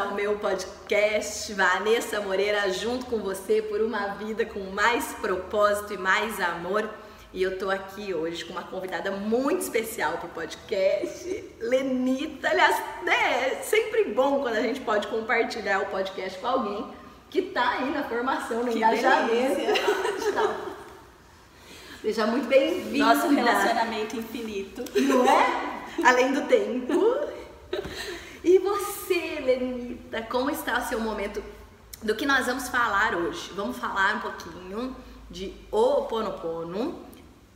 ao meu podcast Vanessa Moreira junto com você por uma vida com mais propósito e mais amor. E eu tô aqui hoje com uma convidada muito especial pro podcast, Lenita. Aliás, né, é sempre bom quando a gente pode compartilhar o podcast com alguém que tá aí na formação, no que engajamento. Seja muito bem-vinda. Nosso relacionamento infinito. Não é? Além do tempo. E você, Lenita, como está o seu momento do que nós vamos falar hoje? Vamos falar um pouquinho de Oponopono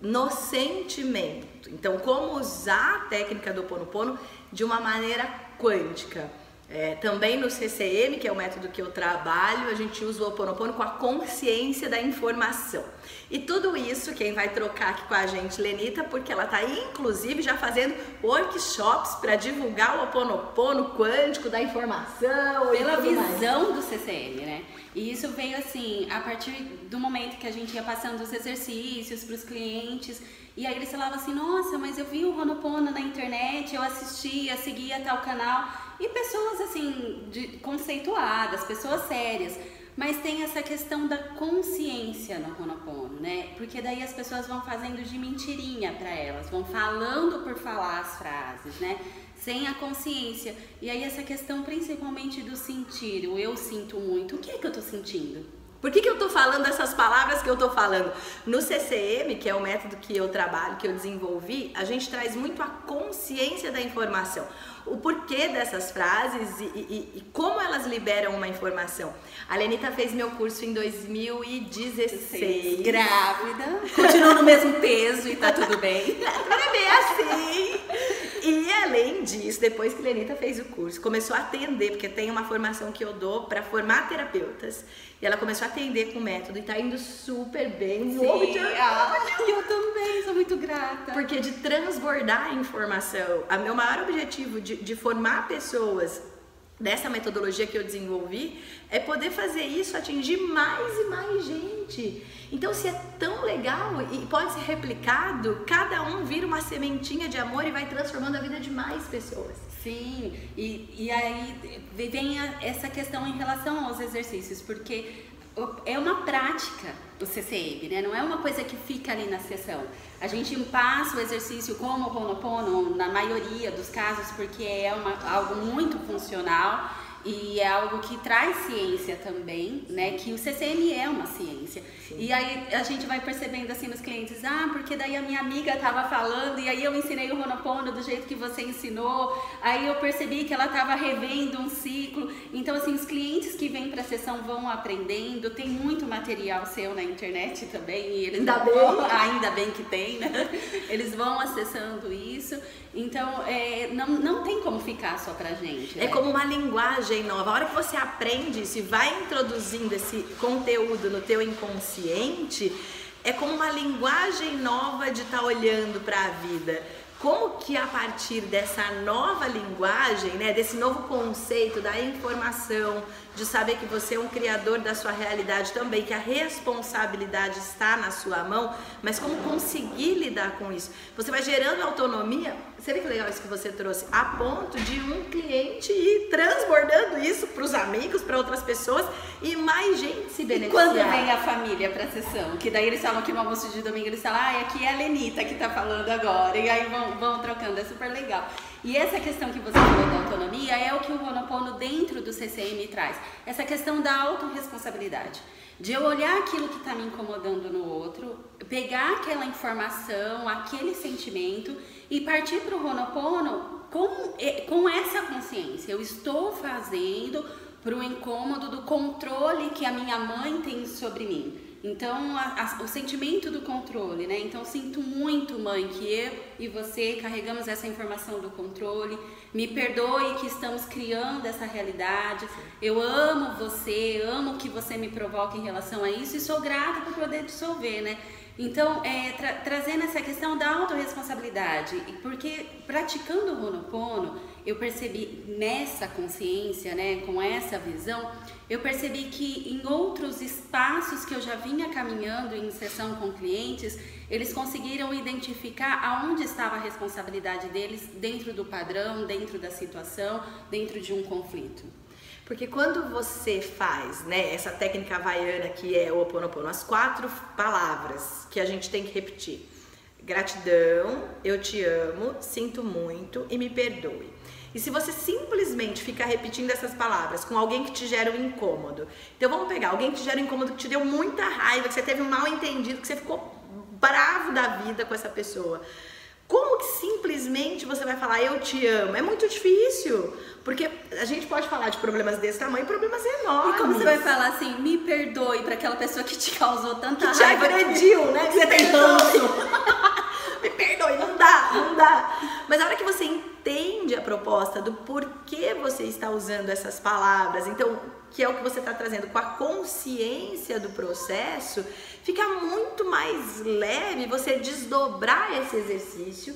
no sentimento. Então, como usar a técnica do Oponopono de uma maneira quântica. É, também no CCM, que é o método que eu trabalho, a gente usa o Oponopono com a consciência da informação. E tudo isso, quem vai trocar aqui com a gente, Lenita, porque ela está inclusive já fazendo workshops para divulgar o Oponopono quântico da informação. Pela visão mais. do CCM, né? E isso veio assim, a partir do momento que a gente ia passando os exercícios para os clientes, e aí eles falavam assim: nossa, mas eu vi o Honopono na internet, eu assistia, seguia tal canal. E pessoas assim, de, conceituadas, pessoas sérias. Mas tem essa questão da consciência no Honopono, né? Porque daí as pessoas vão fazendo de mentirinha para elas, vão falando por falar as frases, né? Sem a consciência. E aí essa questão principalmente do sentir, o eu sinto muito. O que é que eu tô sentindo? Por que, que eu tô falando essas palavras que eu tô falando? No CCM, que é o método que eu trabalho, que eu desenvolvi, a gente traz muito a consciência da informação o porquê dessas frases e, e, e, como elas liberam uma informação. A Lenita fez meu curso em 2016. Grávida, continua no mesmo peso e tá tudo bem. é bem assim. E além disso, depois que a Lenita fez o curso, começou a atender, porque tem uma formação que eu dou para formar terapeutas. E ela começou a atender com o método e tá indo super bem. Sim, ah, eu também, sou muito grata. Porque de transbordar a informação, o meu maior objetivo de, de formar pessoas dessa metodologia que eu desenvolvi é poder fazer isso atingir mais e mais gente. Então, se é tão legal e pode ser replicado, cada um vira uma sementinha de amor e vai transformando a vida de mais pessoas. Sim, e, e aí vem a, essa questão em relação aos exercícios, porque é uma prática o CCM, né? Não é uma coisa que fica ali na sessão. A gente passa o exercício como o Ho'oponopono na maioria dos casos porque é uma, algo muito funcional e é algo que traz ciência também, né? Que o CCM é uma ciência. Sim. E aí a gente vai percebendo assim nos clientes, ah, porque daí a minha amiga estava falando e aí eu ensinei o Honopono do jeito que você ensinou, aí eu percebi que ela estava revendo um ciclo. Então assim, os clientes que vêm para a sessão vão aprendendo, tem muito material seu na internet também e eles ainda vão, bem, ainda bem que tem, né? Eles vão acessando isso. Então, é, não, não tem como ficar só pra gente. É né? como uma linguagem nova. A hora que você aprende isso e vai introduzindo esse conteúdo no teu inconsciente, é como uma linguagem nova de estar tá olhando para a vida como que a partir dessa nova linguagem, né, desse novo conceito da informação, de saber que você é um criador da sua realidade também, que a responsabilidade está na sua mão, mas como conseguir lidar com isso? Você vai gerando autonomia. Você vê que legal isso que você trouxe, a ponto de um cliente ir transbordando isso para os amigos, para outras pessoas e mais gente se beneficiar. E quando vem a família para a sessão, que daí eles falam que no almoço de domingo eles falam, ah, aqui é a Lenita que está falando agora, e aí vão, vão trocando, é super legal. E essa questão que você falou da autonomia é o que o Honopono dentro do CCM traz. Essa questão da autorresponsabilidade. De eu olhar aquilo que está me incomodando no outro, pegar aquela informação, aquele sentimento e partir para o Honopono com, com essa consciência. Eu estou fazendo para o incômodo do controle que a minha mãe tem sobre mim. Então, a, a, o sentimento do controle, né? Então, sinto muito, mãe, que eu e você carregamos essa informação do controle. Me perdoe que estamos criando essa realidade. Eu amo você, amo que você me provoca em relação a isso e sou grata por poder dissolver, né? Então, é, tra trazendo essa questão da autorresponsabilidade, porque praticando o Ho'oponopono, eu percebi nessa consciência, né, com essa visão, eu percebi que em outros espaços que eu já vinha caminhando em sessão com clientes, eles conseguiram identificar aonde estava a responsabilidade deles dentro do padrão, dentro da situação, dentro de um conflito. Porque quando você faz, né, essa técnica havaiana que é o Oponopono, as quatro palavras que a gente tem que repetir. Gratidão, eu te amo, sinto muito e me perdoe. E se você simplesmente ficar repetindo essas palavras com alguém que te gera um incômodo, então vamos pegar alguém que te gera um incômodo, que te deu muita raiva, que você teve um mal entendido, que você ficou bravo da vida com essa pessoa. Como que simplesmente você vai falar eu te amo? É muito difícil. Porque a gente pode falar de problemas desse tamanho, problemas enormes. E como você vai falar assim, me perdoe para aquela pessoa que te causou tanta que raiva? te agrediu, né? Que você tem ranço. me perdoe, não dá, não dá. Mas a hora que você entende a proposta do porquê você está usando essas palavras, então, que é o que você está trazendo com a consciência do processo, fica muito mais leve você desdobrar esse exercício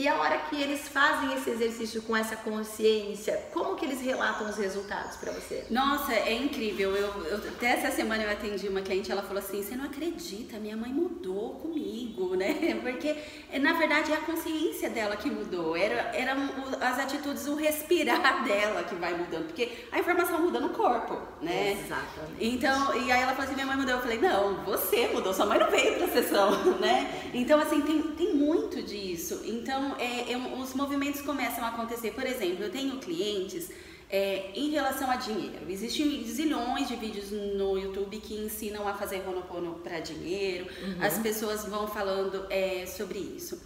e a hora que eles fazem esse exercício com essa consciência, como que eles relatam os resultados para você? Nossa, é incrível. Eu, eu, até essa semana eu atendi uma cliente, ela falou assim: "Você não acredita, minha mãe mudou comigo, né? Porque na verdade é a consciência dela que mudou. Era eram as atitudes, o respirar dela que vai mudando, porque a informação muda no corpo, né? Exatamente. Então, e aí ela falou assim: "Minha mãe mudou". Eu falei: "Não, você mudou, sua mãe não veio para sessão", né? Então assim, tem tem muito disso. Então é, é, os movimentos começam a acontecer. Por exemplo, eu tenho clientes é, em relação a dinheiro. Existem zilhões de vídeos no YouTube que ensinam a fazer Honopono para dinheiro. Uhum. As pessoas vão falando é, sobre isso.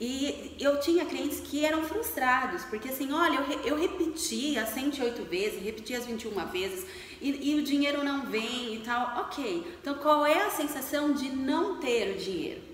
E eu tinha clientes que eram frustrados, porque assim, olha, eu, eu repeti as 108 vezes, repeti as 21 vezes, e, e o dinheiro não vem e tal. Ok, então qual é a sensação de não ter o dinheiro?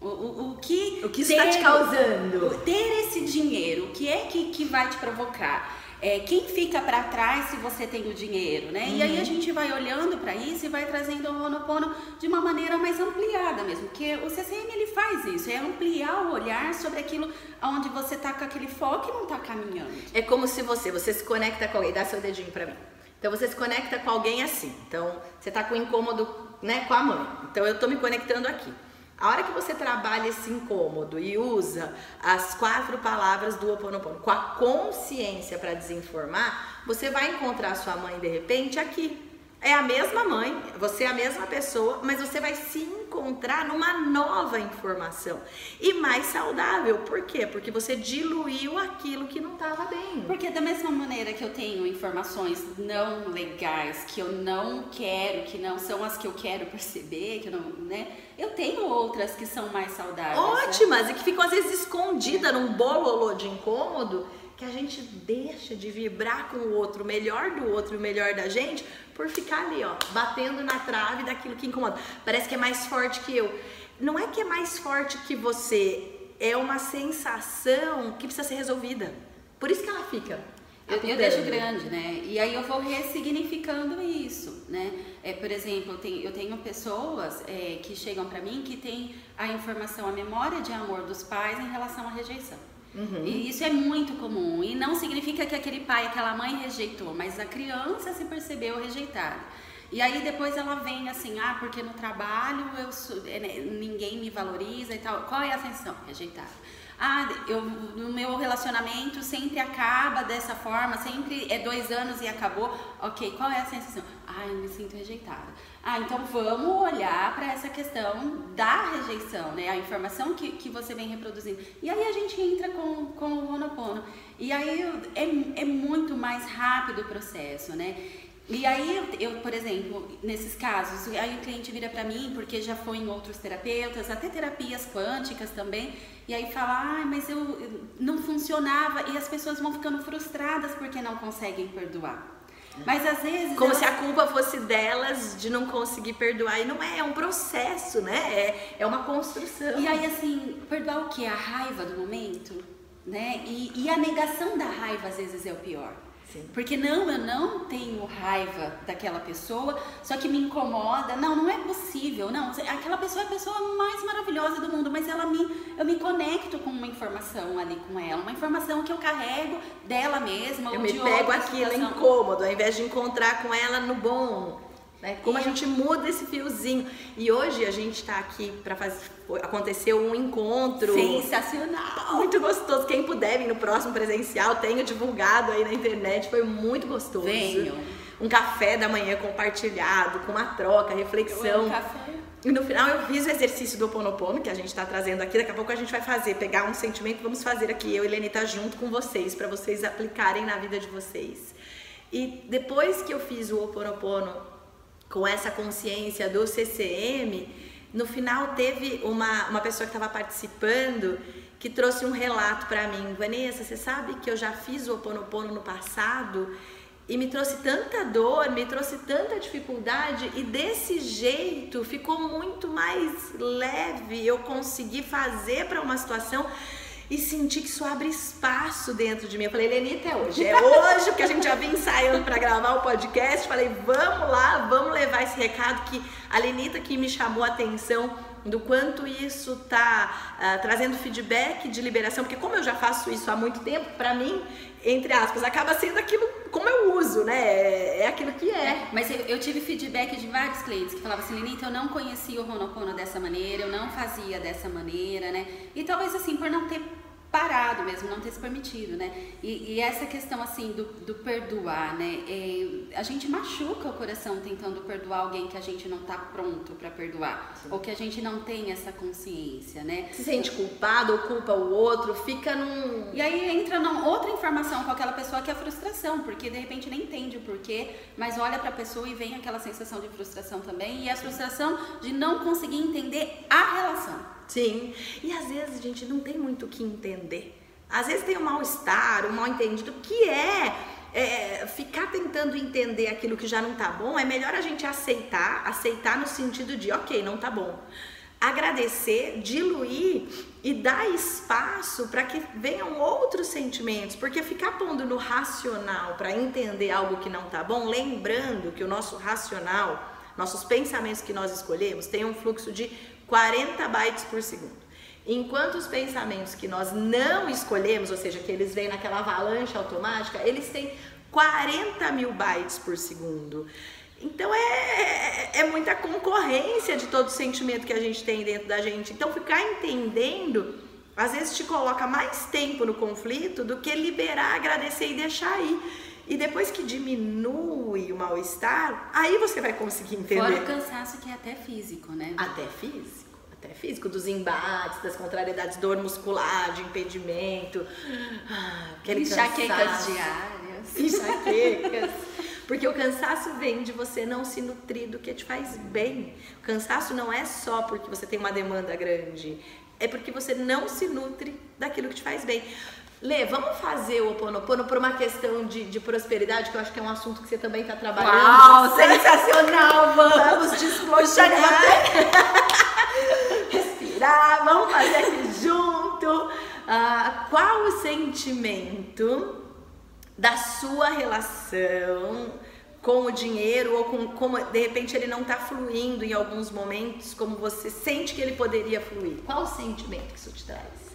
O, o, o, que, o que está te causando? Ter esse dinheiro, o que é que, que vai te provocar? É, quem fica para trás se você tem o dinheiro, né? Uhum. E aí a uhum. gente vai olhando para isso e vai trazendo o Honopono de uma maneira mais ampliada mesmo, porque o CCM ele faz isso, é ampliar o olhar sobre aquilo onde você tá com aquele foco e não tá caminhando. É como se você, você se conecta com alguém, dá seu dedinho para mim. Então você se conecta com alguém assim. Então você tá com incômodo, né, com a mãe. Então eu tô me conectando aqui. A hora que você trabalha esse incômodo e usa as quatro palavras do Ho Oponopono com a consciência para desinformar, você vai encontrar sua mãe de repente aqui, é a mesma mãe, você é a mesma pessoa, mas você vai se encontrar numa nova informação e mais saudável. Por quê? Porque você diluiu aquilo que não estava bem. Porque da mesma maneira que eu tenho informações não legais que eu não quero, que não são as que eu quero perceber, que eu não, né? Eu tenho outras que são mais saudáveis. Né? Ótimas né? e que ficam às vezes escondidas num bololô de incômodo que a gente deixa de vibrar com o outro, o melhor do outro e o melhor da gente, por ficar ali, ó, batendo na trave daquilo que incomoda. Parece que é mais forte que eu. Não é que é mais forte que você, é uma sensação que precisa ser resolvida. Por isso que ela fica. Eu, eu deixo grande, né? E aí eu vou ressignificando isso, né? É, por exemplo, eu tenho, eu tenho pessoas é, que chegam para mim que têm a informação, a memória de amor dos pais em relação à rejeição. Uhum. E isso é muito comum. E não significa que aquele pai, aquela mãe rejeitou, mas a criança se percebeu rejeitada. E aí depois ela vem assim, ah, porque no trabalho eu né, ninguém me valoriza e tal. Qual é a sensação? Rejeitada. Ah, eu, no meu relacionamento sempre acaba dessa forma, sempre é dois anos e acabou. Ok, qual é a sensação? Ah, eu me sinto rejeitada. Ah, então vamos olhar para essa questão da rejeição, né? A informação que, que você vem reproduzindo. E aí a gente entra com, com o Honopono. E aí é, é muito mais rápido o processo, né? E aí, eu, por exemplo, nesses casos, aí o cliente vira para mim, porque já foi em outros terapeutas, até terapias quânticas também, e aí fala, ah, mas eu não funcionava, e as pessoas vão ficando frustradas porque não conseguem perdoar. Mas às vezes. Como elas... se a culpa fosse delas de não conseguir perdoar. E não é, é um processo, né? É, é uma construção. E aí, assim, perdoar o quê? A raiva do momento? Né? E, e a negação da raiva às vezes é o pior. Sim. Porque não, eu não tenho raiva daquela pessoa, só que me incomoda. Não, não é possível. Não, aquela pessoa é a pessoa mais maravilhosa do mundo, mas ela me, eu me conecto com uma informação ali com ela, uma informação que eu carrego dela mesma eu me pego aquilo incômodo, ao invés de encontrar com ela no bom. Né? Como a gente muda esse fiozinho. E hoje a gente está aqui para fazer. Aconteceu um encontro. Sensacional! Muito gostoso. Quem puder vir no próximo presencial, tenho divulgado aí na internet. Foi muito gostoso. Venham. Um café da manhã compartilhado, com uma troca, reflexão. Café. E no final eu fiz o exercício do Oponopono, que a gente está trazendo aqui. Daqui a pouco a gente vai fazer, pegar um sentimento, vamos fazer aqui, eu e Lenita junto com vocês, para vocês aplicarem na vida de vocês. E depois que eu fiz o Oponopono com essa consciência do CCM, no final teve uma, uma pessoa que estava participando que trouxe um relato para mim. Vanessa, você sabe que eu já fiz o Oponopono no passado e me trouxe tanta dor, me trouxe tanta dificuldade e desse jeito ficou muito mais leve. Eu consegui fazer para uma situação e senti que isso abre espaço dentro de mim. Eu falei, Lenita, é hoje. É hoje, porque a gente já vinha ensaiando para gravar o podcast. Falei, vamos lá, vamos levar esse recado que a Lenita que me chamou a atenção do quanto isso tá uh, trazendo feedback de liberação, porque como eu já faço isso há muito tempo, para mim, entre aspas, acaba sendo aquilo como eu uso, né? É, é aquilo que é. é mas eu, eu, tive feedback de vários clientes que falavam assim, Lenita, eu não conhecia o Ronopono dessa maneira, eu não fazia dessa maneira, né? E talvez assim, por não ter parado mesmo, não ter se permitido, né? E, e essa questão assim do, do perdoar, né? É, a gente machuca o coração tentando perdoar alguém que a gente não tá pronto para perdoar, Sim. ou que a gente não tem essa consciência, né? Se sente culpado ou culpa o outro, fica num. E aí entra num, outra informação com aquela pessoa que é a frustração, porque de repente nem entende o porquê, mas olha para a pessoa e vem aquela sensação de frustração também, e a frustração de não conseguir entender a. Sim. E às vezes a gente não tem muito o que entender. Às vezes tem um mal-estar, um mal-entendido, que é, é, ficar tentando entender aquilo que já não tá bom, é melhor a gente aceitar, aceitar no sentido de, ok, não tá bom. Agradecer, diluir e dar espaço para que venham outros sentimentos, porque ficar pondo no racional para entender algo que não tá bom, lembrando que o nosso racional, nossos pensamentos que nós escolhemos, tem um fluxo de 40 bytes por segundo. Enquanto os pensamentos que nós não escolhemos, ou seja, que eles vêm naquela avalanche automática, eles têm 40 mil bytes por segundo. Então é, é, é muita concorrência de todo sentimento que a gente tem dentro da gente. Então ficar entendendo, às vezes te coloca mais tempo no conflito do que liberar, agradecer e deixar ir. E depois que diminui o mal-estar, aí você vai conseguir entender. Fora o cansaço que é até físico, né? Até físico. Até físico, dos embates, das contrariedades, dor muscular, de impedimento. Ah, aquele Enxaquecas cansaço. diárias. Enxaquecas. Porque o cansaço vem de você não se nutrir do que te faz bem. O cansaço não é só porque você tem uma demanda grande, é porque você não se nutre daquilo que te faz bem. Lê, vamos fazer o Oponopono por uma questão de, de prosperidade, que eu acho que é um assunto que você também está trabalhando. Uau, sensacional! Vamos desbloquear. Respirar, vamos fazer aqui junto. Ah, qual o sentimento da sua relação com o dinheiro ou com como de repente ele não está fluindo em alguns momentos como você sente que ele poderia fluir? Qual o sentimento que isso te traz?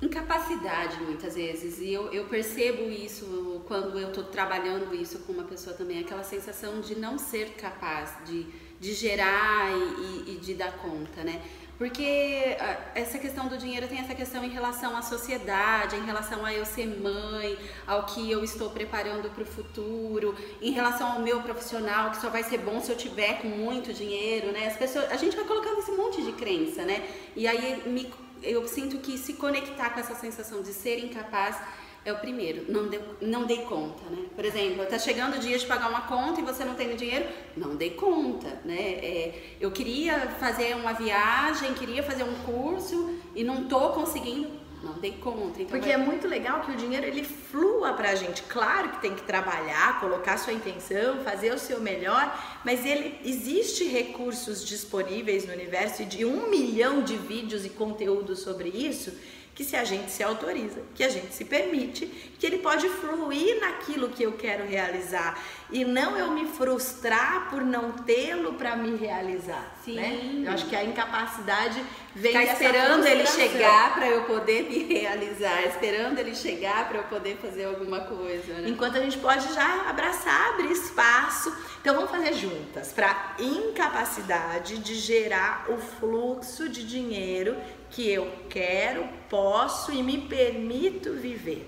Incapacidade muitas vezes. E eu, eu percebo isso quando eu estou trabalhando isso com uma pessoa também aquela sensação de não ser capaz de, de gerar e, e, de dar conta né? Porque ah, essa questão do dinheiro tem essa questão em relação à sociedade em relação a eu ser mãe ao que eu estou preparando para o futuro em relação ao meu profissional que só vai ser bom se eu tiver com muito dinheiro né? As pessoas a gente vai colocando esse monte de crença né? E aí me eu sinto que se conectar com essa sensação de ser incapaz é o primeiro, não, deu, não dei conta, né? Por exemplo, está chegando o dia de pagar uma conta e você não tem o dinheiro, não dei conta, né? É, eu queria fazer uma viagem, queria fazer um curso e não estou conseguindo, não dei conta. Então Porque vai... é muito legal que o dinheiro ele flua pra gente. Claro que tem que trabalhar, colocar sua intenção, fazer o seu melhor, mas ele existe recursos disponíveis no universo e de um milhão de vídeos e conteúdos sobre isso que se a gente se autoriza, que a gente se permite, que ele pode fluir naquilo que eu quero realizar e não eu me frustrar por não tê-lo para me realizar. Sim. Né? Eu acho que a incapacidade vem Ficar esperando ele chegar para eu poder me realizar, esperando ele chegar para eu poder fazer alguma coisa. Né? Enquanto a gente pode já abraçar, abrir espaço. Então vamos fazer juntas para incapacidade de gerar o fluxo de dinheiro que eu quero, posso e me permito viver.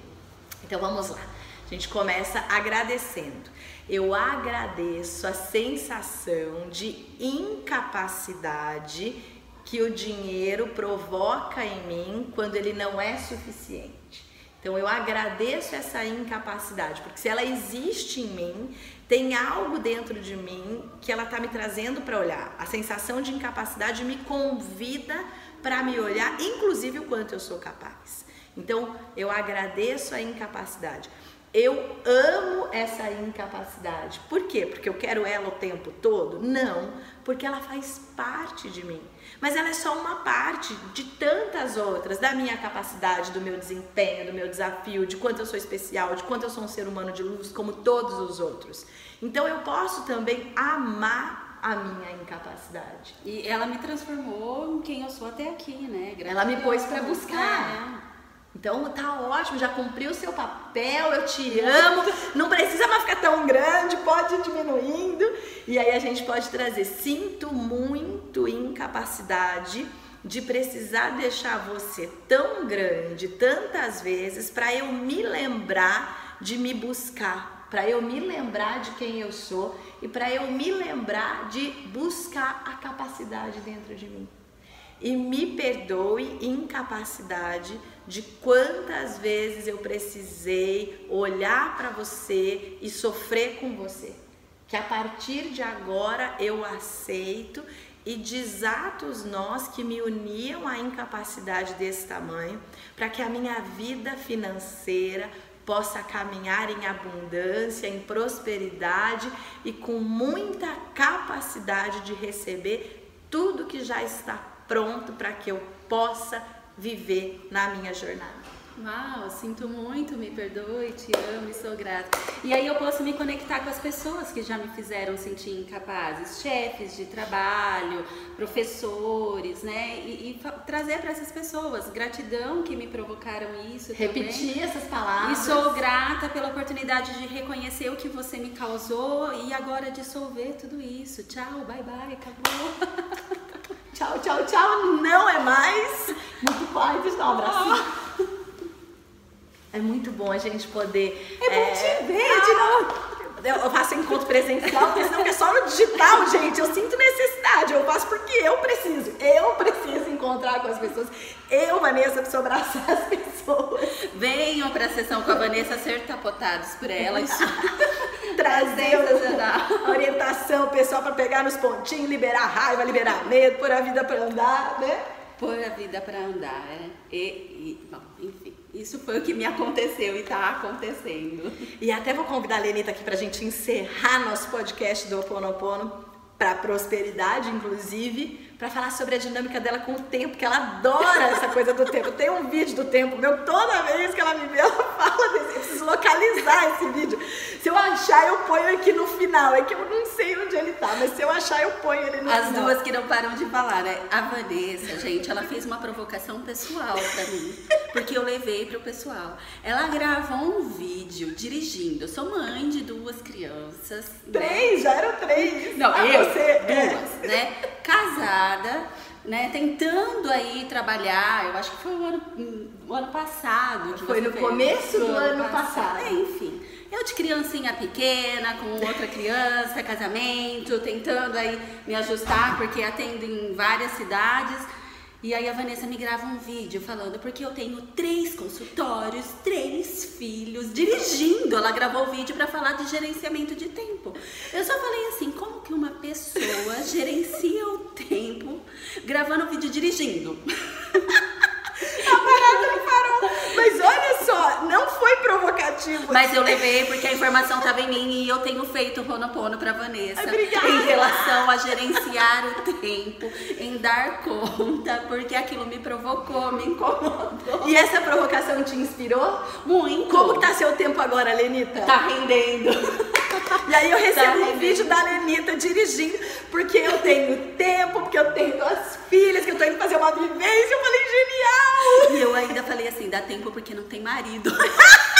Então vamos lá. A gente começa agradecendo. Eu agradeço a sensação de incapacidade que o dinheiro provoca em mim quando ele não é suficiente. Então eu agradeço essa incapacidade, porque se ela existe em mim, tem algo dentro de mim que ela está me trazendo para olhar. A sensação de incapacidade me convida para me olhar, inclusive o quanto eu sou capaz. Então eu agradeço a incapacidade. Eu amo essa incapacidade. Por quê? Porque eu quero ela o tempo todo? Não, porque ela faz parte de mim. Mas ela é só uma parte de tantas outras, da minha capacidade, do meu desempenho, do meu desafio, de quanto eu sou especial, de quanto eu sou um ser humano de luz, como todos os outros. Então eu posso também amar a minha incapacidade. E ela me transformou em quem eu sou até aqui, né? Graças ela me pôs para buscar. É. Então tá ótimo, já cumpriu o seu papel, eu te amo, não precisa mais ficar tão grande, pode ir diminuindo. E aí a gente pode trazer, sinto muito incapacidade de precisar deixar você tão grande tantas vezes para eu me lembrar de me buscar, para eu me lembrar de quem eu sou e para eu me lembrar de buscar a capacidade dentro de mim. E me perdoe incapacidade de quantas vezes eu precisei olhar para você e sofrer com você. Que a partir de agora eu aceito e desato os nós que me uniam à incapacidade desse tamanho, para que a minha vida financeira possa caminhar em abundância, em prosperidade e com muita capacidade de receber tudo que já está pronto para que eu possa viver na minha jornada. Uau, sinto muito, me perdoe, te amo e sou grata. E aí eu posso me conectar com as pessoas que já me fizeram sentir incapazes, chefes de trabalho, professores, né? E, e trazer para essas pessoas gratidão que me provocaram isso. Repetir também. essas palavras. E sou grata pela oportunidade de reconhecer o que você me causou e agora dissolver tudo isso. Tchau, bye bye, acabou. tchau, tchau, tchau, não é mais. Muito forte, dá um abracinho. É muito bom a gente poder. É, bom te ver ah, de novo. Eu faço encontro presencial, porque senão é só no digital, gente. Eu sinto necessidade. Eu faço porque eu preciso. Eu preciso encontrar com as pessoas. Eu, Vanessa, preciso abraçar as pessoas. Venham para a sessão com a Vanessa ser tapotados por ela. Isso. Trazer orientação, pessoal, para pegar nos pontinhos, liberar raiva, liberar medo, pôr a vida para andar, né? Pôr a vida para andar, é. E, e, bom, enfim. Isso foi o que me aconteceu e está acontecendo. E até vou convidar a Lenita aqui para a gente encerrar nosso podcast do Ho Oponopono para prosperidade, inclusive para falar sobre a dinâmica dela com o tempo, que ela adora essa coisa do tempo. Tem um vídeo do tempo meu, toda vez que ela me vê, ela fala desse, eu preciso localizar esse vídeo. Se eu achar, eu ponho aqui no final. É que eu não sei onde ele tá, mas se eu achar, eu ponho ele no As final. As duas que não param de falar, né? A Vanessa, gente, ela fez uma provocação pessoal para mim, porque eu levei pro pessoal. Ela gravou um vídeo dirigindo. Eu sou mãe de duas crianças. Né? Três, né? já eram três. Não, ah, eu, você, duas, é. né? Né, tentando aí trabalhar, eu acho que foi o ano, o ano passado. Foi no fez. começo do, ano passado. passado. É, enfim, eu de criancinha pequena, com outra criança, casamento, tentando aí me ajustar, porque atendo em várias cidades. E aí a Vanessa me grava um vídeo falando, porque eu tenho três consultórios, três filhos, dirigindo. Ela gravou o vídeo para falar de gerenciamento de tempo. Eu só falei assim, como que uma pessoa gerencia o tempo gravando o vídeo dirigindo? Mas eu levei porque a informação estava em mim e eu tenho feito o Ronopono pra Vanessa. Obrigada. Em relação a gerenciar o tempo, em dar conta, porque aquilo me provocou, me incomodou. E essa provocação te inspirou? Muito. Como tá seu tempo agora, Lenita? Tá rendendo. E aí eu recebo Tá um rendendo. vídeo da Lenita dirigindo, porque eu tenho tempo, porque eu tenho duas filhas, que eu tô indo fazer uma vivência. Eu falei, genial! E eu ainda falei assim, dá tempo porque não tem marido.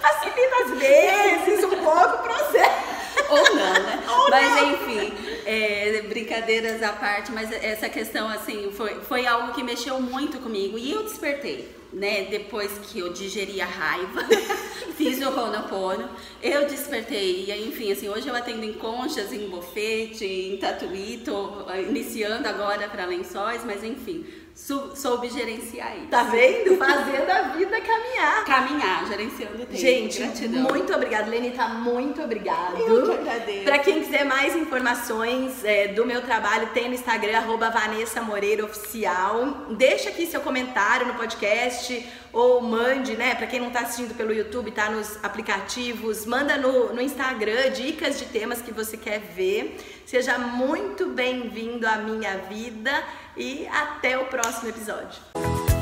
Facilita às vezes um pouco o processo. Ou não, né? Ou mas não. enfim, é, brincadeiras à parte, mas essa questão, assim, foi, foi algo que mexeu muito comigo. E eu despertei, né? Depois que eu digeri a raiva, fiz o Honopono, eu despertei. E enfim, assim, hoje eu atendo em conchas, em bofete, em tatuí, tô iniciando agora para lençóis, mas enfim, sou, soube gerenciar isso. Tá vendo? Fazendo a vida caminhar. Caminhar, gerenciando o tempo. Gente, gratidão. muito obrigada, Lenita, muito obrigado. Eu que agradeço. Pra quem quiser mais informações é, do meu trabalho, tem no Instagram, arroba Vanessa Moreira Oficial. Deixa aqui seu comentário no podcast ou mande, né? Pra quem não tá assistindo pelo YouTube, tá nos aplicativos, manda no, no Instagram dicas de temas que você quer ver. Seja muito bem-vindo à minha vida e até o próximo episódio.